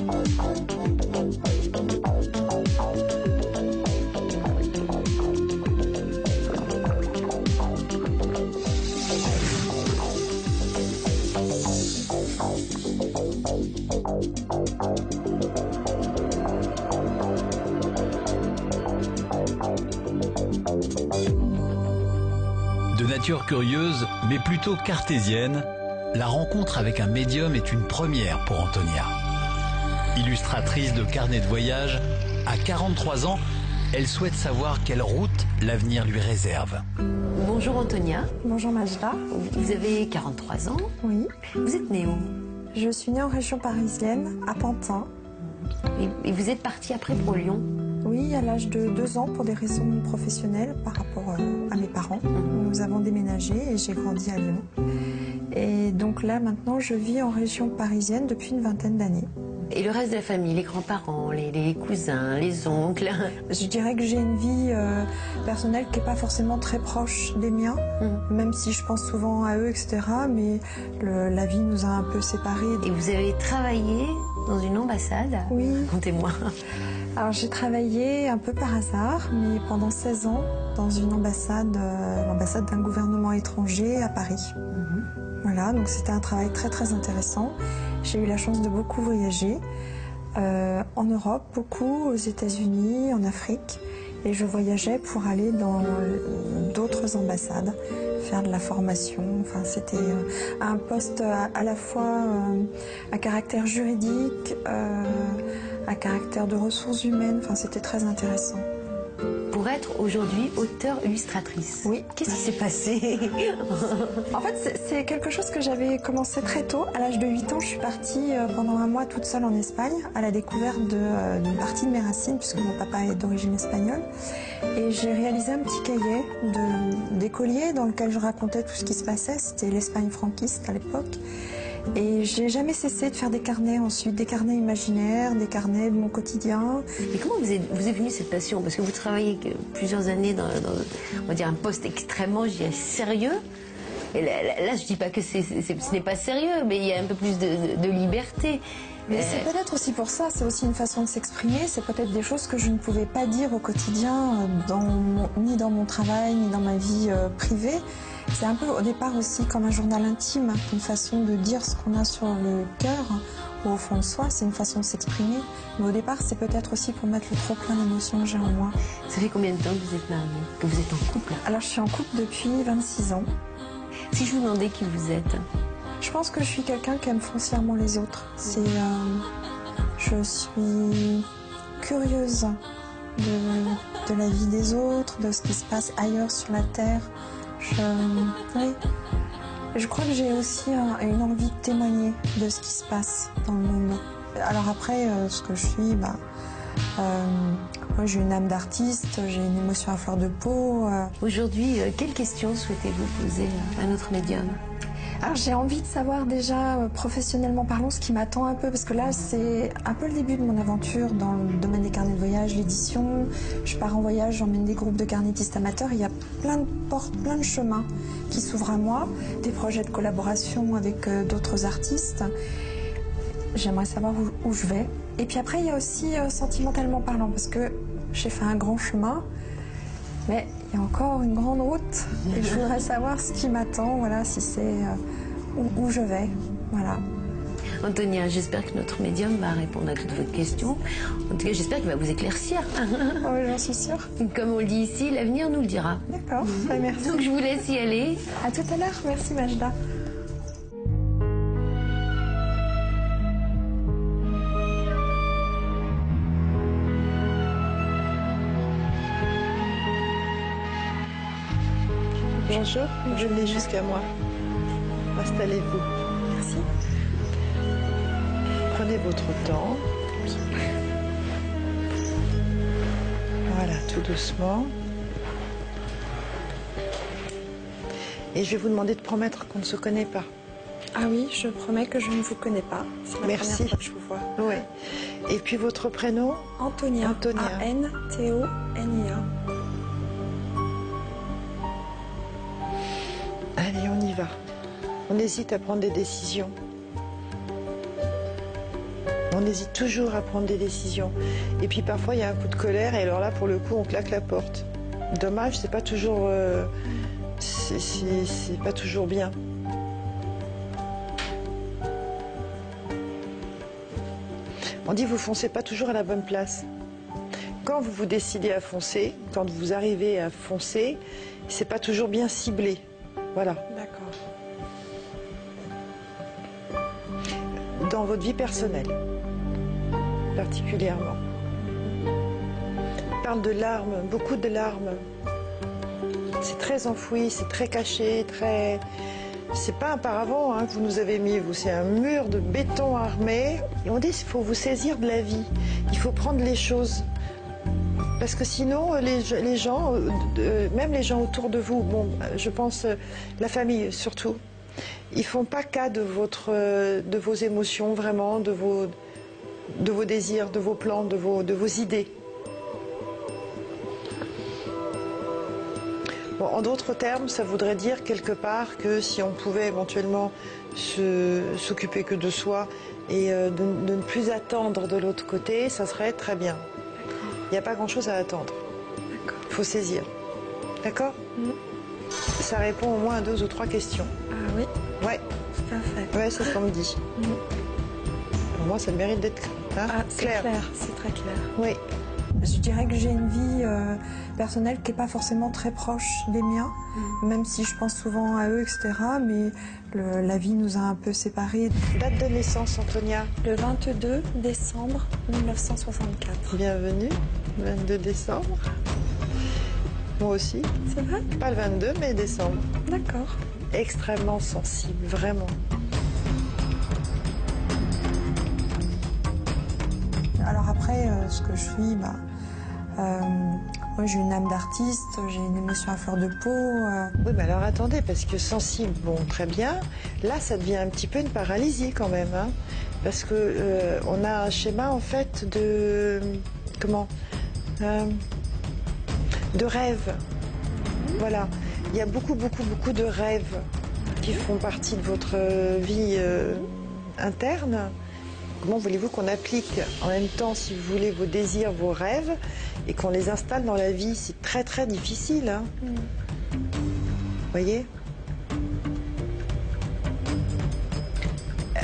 De nature curieuse, mais plutôt cartésienne, la rencontre avec un médium est une première pour Antonia. Illustratrice de carnet de voyage, à 43 ans, elle souhaite savoir quelle route l'avenir lui réserve. Bonjour Antonia, Bonjour Majda. vous avez 43 ans. Oui. Vous êtes née où? Je suis née en région parisienne, à Pantin. et, vous êtes partie après pour Lyon? Oui, à l'âge de deux ans pour des raisons professionnelles par rapport euh, à mes parents. Nous avons déménagé et j'ai grandi à Lyon. Et donc là, maintenant, je vis en région parisienne depuis une vingtaine d'années. Et le reste de la famille, les grands-parents, les, les cousins, les oncles? Je dirais que j'ai une vie euh, personnelle qui n'est pas forcément très proche des miens, Mhm. même si je pense souvent à eux, etc. Mais le- la vie nous a un peu séparés. Et vous avez travaillé dans une ambassade? Oui. Racontez-moi. Alors j'ai travaillé un peu par hasard, mais pendant 16 ans dans une ambassade, euh, l'ambassade d'un gouvernement étranger à Paris. Voilà, donc c'était un travail très très intéressant. J'ai eu la chance de beaucoup voyager euh, en Europe, beaucoup aux États-Unis, en Afrique, et je voyageais pour aller dans euh, d'autres ambassades faire de la formation. Enfin, c'était euh, un poste à, à la fois euh, à caractère juridique, euh, à caractère de ressources humaines. Enfin, c'était très intéressant. Pour être aujourd'hui auteur-illustratrice. Oui. Qu'est-ce qui s'est passé? En fait, c'est- quelque chose que j'avais commencé très tôt. À l'âge de 8 ans, je suis partie euh, pendant un mois toute seule en Espagne à la découverte euh, d'une partie de mes racines, puisque mon papa est d'origine espagnole. Et j'ai réalisé un petit cahier d'écolier dans lequel je racontais tout ce qui se passait. C'était l'Espagne franquiste à l'époque. Et j'ai jamais cessé de faire des carnets ensuite, des carnets imaginaires, des carnets de mon quotidien. Et comment vous est, vous est venue cette passion? Parce que vous travaillez plusieurs années dans, dans, on va dire, un poste extrêmement sérieux. Et là, là- je dis pas que ce n'est pas sérieux, mais il y a un peu plus de, de- de liberté. Mais Euh, c'est peut-être aussi pour ça, c'est aussi une façon de s'exprimer, c'est peut-être des choses que je ne pouvais pas dire au quotidien, euh, dans mon- ni dans mon travail, ni dans ma vie euh, privée. C'est un peu au départ aussi comme un journal intime, une façon de dire ce qu'on a sur le cœur ou au fond de soi, c'est une façon de s'exprimer. Mais au départ, c'est peut-être aussi pour mettre le trop plein d'émotions que j'ai en moi. Ça fait combien de temps que vous êtes mariée? Que vous êtes en couple? Alors je suis en couple depuis 26 ans. Si je vous demandais qui vous êtes, Je pense que je suis quelqu'un qui aime foncièrement les autres. C'est, euh, je suis curieuse de, de la vie des autres, de ce qui se passe ailleurs sur la terre. Je, crois que j'ai aussi un- une envie de témoigner de ce qui se passe dans le monde. Alors après, euh, ce que je suis, bah, euh, moi j'ai une âme d'artiste, j'ai une émotion à fleur de peau. euh, aujourd'hui, euh, quelles questions souhaitez-vous poser à notre médium? J'ai envie de savoir déjà euh, professionnellement parlant ce qui m'attend un peu parce que là c'est un peu le début de mon aventure dans le domaine des carnets de voyage, l'édition. Je pars en voyage, j'emmène des groupes de carnétistes amateurs. Il y a plein de portes, plein de chemins qui s'ouvrent à moi, des projets de collaboration avec euh, d'autres artistes. J'aimerais savoir où, où je vais. Et puis après il y a aussi euh, sentimentalement parlant parce que j'ai fait un grand chemin. Mais il y a encore une grande route et je voudrais savoir ce qui m'attend, voilà, si c'est euh, où, où je vais, voilà. Antonia, j'espère que notre médium va répondre à toutes vos questions. En tout cas, j'espère qu'il va vous éclaircir. Ah oui, j'en suis sûre. Comme on le dit ici, l'avenir nous le dira. D'accord, bah, merci. Donc je vous laisse y aller. À tout à l'heure, merci Majda. Bonjour, venez jusqu'à moi. Installez-vous. Merci. Prenez votre temps. Voilà, tout doucement. Et je vais vous demander de promettre qu'on ne se connaît pas. Ah oui, je promets que je ne vous connais pas. La Merci. première fois que je vous vois. Oui. Et puis votre prénom? Antonia. Antonia. A-N-T-O-N-I-A. Allez, On hésite à prendre des décisions. On hésite toujours à prendre des décisions. Et puis parfois, il y a un coup de colère, et alors là, pour le coup, on claque la porte. Dommage, c'est pas toujours. euh, pas toujours bien. On dit vous foncez pas toujours à la bonne place. Quand vous vous décidez à foncer, quand vous arrivez à foncer, c'est pas toujours bien ciblé. Voilà. D'accord. Dans votre vie personnelle, particulièrement. On parle de larmes, beaucoup de larmes. C'est très enfoui, c'est très caché, très. C'est pas un paravent hein, que vous nous avez mis, vous, c'est un mur de béton armé. On dit qu'il faut vous saisir de la vie. Il faut prendre les choses. Parce que sinon, les, gens, euh, euh, même les gens autour de vous, bon, je pense euh, la famille surtout, ils font pas cas de votre, de vos émotions vraiment, de vos, de vos désirs, de vos plans, de vos, de vos idées. Bon, en d'autres termes, ça voudrait dire quelque part que si on pouvait éventuellement s'occuper que de soi et euh, de, de ne plus attendre de l'autre côté, ça serait très bien. Il n'y a pas grand-chose à attendre. Il faut saisir. D'accord? Mhm. Ça répond au moins à deux ou trois questions. Ah oui, Ouais, tout à fait. ouais, c'est ce qu'on me dit. Pour moi, ça mérite d'être hein, Ah, c'est clair, c'est très clair. Oui. Je dirais que j'ai une vie euh, personnelle qui n'est pas forcément très proche des miens, même si je pense souvent à eux, etc. Mais le- la vie nous a un peu séparés. Date de naissance, Antonia. Le 22 décembre 1964. Bienvenue. 22 décembre. Moi aussi. C'est vrai? Pas le 22, mais décembre. D'accord. Extrêmement sensible, vraiment. Alors après, euh, ce que je suis, bah, euh, moi j'ai une âme d'artiste, j'ai une émotion à fleur de peau. euh, Oui, mais alors attendez, parce que sensible, bon, très bien. Là, ça devient un petit peu une paralysie quand même, hein, parce que on a un schéma en fait de comment de rêve. Voilà, il y a beaucoup, beaucoup, beaucoup de rêves qui font partie de votre euh, vie euh, interne. Comment voulez-vous qu'on applique en même temps, si vous voulez, vos désirs, vos rêves, et qu'on les installe dans la vie? C'est très, très difficile. Hein. voyez?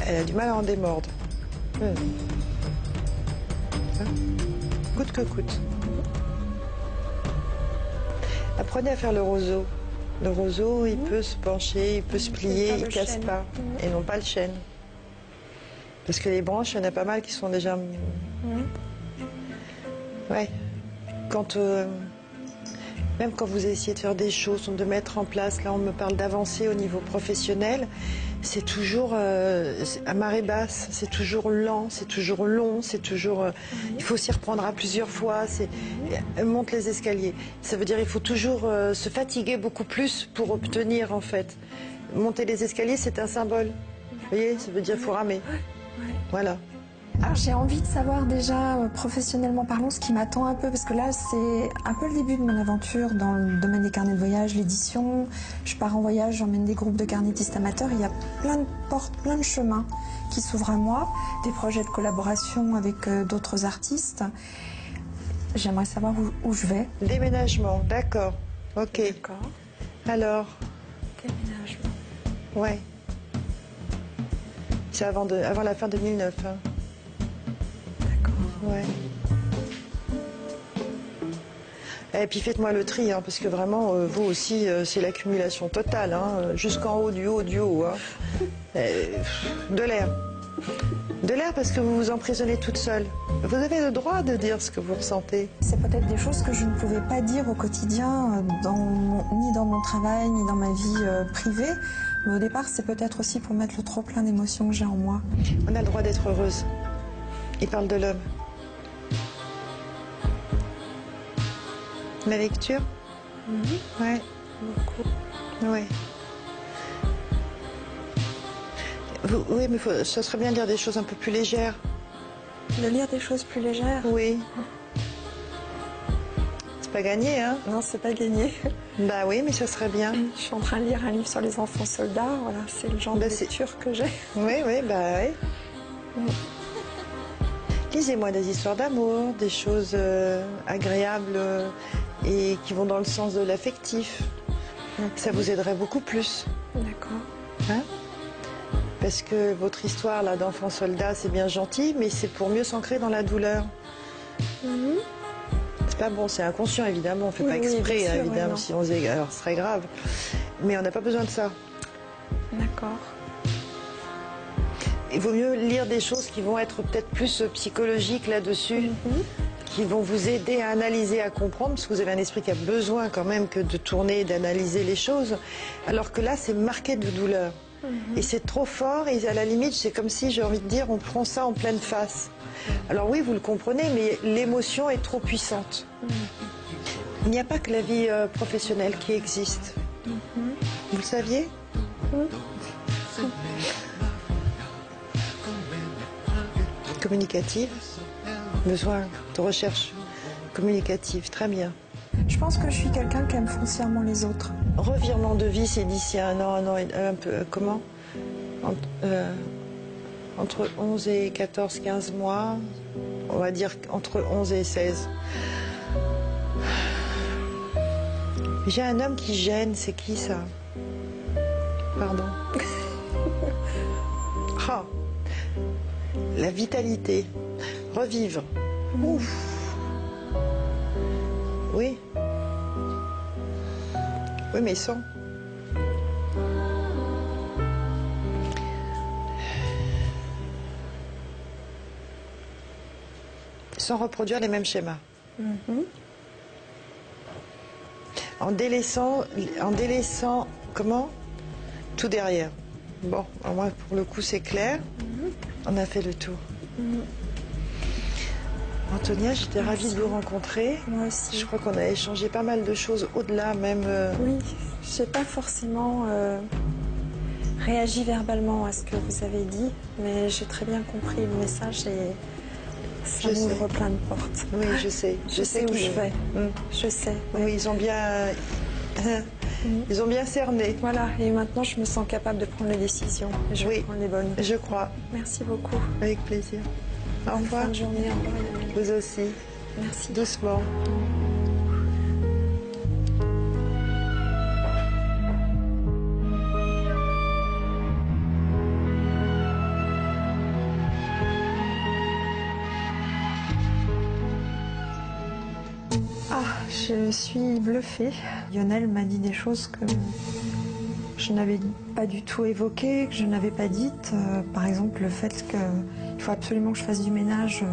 Elle a du mal à en démordre. Hum. Hein? Coûte que coûte. Apprenez à faire le roseau. Le roseau, il peut se pencher, il peut se plier, il le casse chêne. pas. Et non pas le chêne. Parce que les branches, il y en a pas mal qui sont déjà. Ouais. Quand. euh, même quand vous essayez de faire des choses, de mettre en place, là on me parle d'avancer au niveau professionnel, c'est toujours euh, à marée basse, c'est toujours lent, c'est toujours long, c'est toujours. euh, il faut s'y reprendre à plusieurs fois. Euh, monte les escaliers. Ça veut dire il faut toujours se fatiguer beaucoup plus pour obtenir en fait. Monter les escaliers, c'est un symbole. Vous voyez, ça veut dire faut ramer. Voilà. Alors j'ai envie de savoir déjà, euh, professionnellement parlant, ce qui m'attend un peu, parce que là c'est un peu le début de mon aventure dans le domaine des carnets de voyage, l'édition. Je pars en voyage, j'emmène des groupes de carnétistes amateurs, il y a plein de portes, plein de chemins qui s'ouvrent à moi, des projets de collaboration avec euh, d'autres artistes. J'aimerais savoir où, où je vais. Déménagement, d'accord. Ok. D'accord. Alors, Déménagement. ouais. C'est avant, de, avant la fin 2009. Hein. Ouais. Et puis faites-moi le tri, hein, parce que vraiment, euh, vous aussi, euh, c'est l'accumulation totale, hein, jusqu'en haut, du haut, du haut. hein. Euh, de l'air. De l'air parce que vous vous emprisonnez toute seule. Vous avez le droit de dire ce que vous ressentez. C'est peut-être des choses que je ne pouvais pas dire au quotidien, dans mon- ni dans mon travail, ni dans ma vie euh, privée. Mais au départ, c'est peut-être aussi pour mettre le trop plein d'émotions que j'ai en moi. On a le droit d'être heureuse. Il parle de l'homme. La lecture Ouais. Beaucoup. Ouais. Vous- oui, mais faut- ça serait bien de lire des choses un peu plus légères. De lire des choses plus légères? Oui. C'est pas gagné, hein? Non, c'est pas gagné. Bah oui, mais ça serait bien. Je suis en train de lire un livre sur les enfants soldats. Voilà, c'est le genre Bah, de lecture que j'ai. Oui, oui, bah oui. Lisez-moi des histoires d'amour, des choses euh, agréables euh, et qui vont dans le sens de l'affectif. Ça vous aiderait beaucoup plus. D'accord. Hein? Parce que votre histoire là d'enfant soldat, c'est bien gentil, mais c'est pour mieux s'ancrer dans la douleur. C'est pas bon, c'est inconscient évidemment, on fait Oui, pas exprès sûr, oui, évidemment, si on faisait, alors ce serait grave. Mais on n'a pas besoin de ça. D'accord. Il vaut mieux lire des choses qui vont être peut-être plus psychologiques là-dessus, qui vont vous aider à analyser, à comprendre, parce que vous avez un esprit qui a besoin quand même que de tourner d'analyser les choses, alors que là, c'est marqué de douleur. Et c'est trop fort, et à la limite, c'est comme si, j'ai envie de dire, on prend ça en pleine face. Alors oui, vous le comprenez, mais l'émotion est trop puissante. Il n'y a pas que la vie euh, professionnelle qui existe. Vous le saviez Communicative, besoin de recherche communicative, très bien. Je pense que je suis quelqu'un qui aime foncièrement les autres. Revirement de vie, c'est d'ici un an, un an et un peu. euh, comment entre, euh, entre 11 et 14, 15 mois. On va dire entre 11 et 16. J'ai un homme qui gêne, c'est qui ça? Pardon. Ah, la vitalité. Revivre. Ouf. Oui. Oui, mais sans. Sans reproduire les mêmes schémas. En délaissant, en délaissant, comment? Tout derrière. Bon, au moins pour le coup c'est clair. On a fait le tour. Antonia, j'étais ravie de vous rencontrer. Moi aussi. Je crois qu'on a échangé pas mal de choses au-delà même. euh, Oui, je n'ai pas forcément euh, réagi verbalement à ce que vous avez dit, mais j'ai très bien compris le message et ça Je sais. m'ouvre plein de portes. Oui, je sais. Je, sais où qu'ils- je vais. Mm. Je sais. Oui, ils ont bien, ils ont bien cerné. Voilà, et maintenant je me sens capable de prendre les décisions. Je Oui. prendre les bonnes. Je crois, Merci beaucoup. avec plaisir. Au Bonne revoir. de journée. Au revoir. Emmanuel. Vous aussi, Merci. doucement. Ah, je suis bluffée. Lionel m'a dit des choses que je n'avais pas du tout évoquées, que je n'avais pas dites. Euh, par exemple, le fait qu'il faut absolument que je fasse du ménage euh,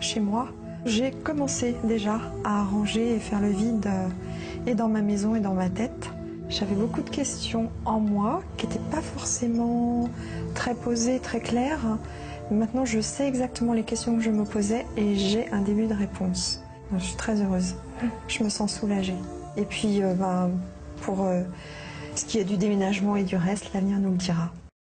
chez moi. J'ai commencé déjà à ranger et faire le vide euh, et dans ma maison et dans ma tête. J'avais beaucoup de questions en moi qui n'étaient pas forcément très posées, très claires. Maintenant, je sais exactement les questions que je me posais et j'ai un début de réponse. Je suis très heureuse. Je me sens soulagée. Et puis, euh, ben, pour ce qui est du déménagement et du reste, l'avenir nous le dira.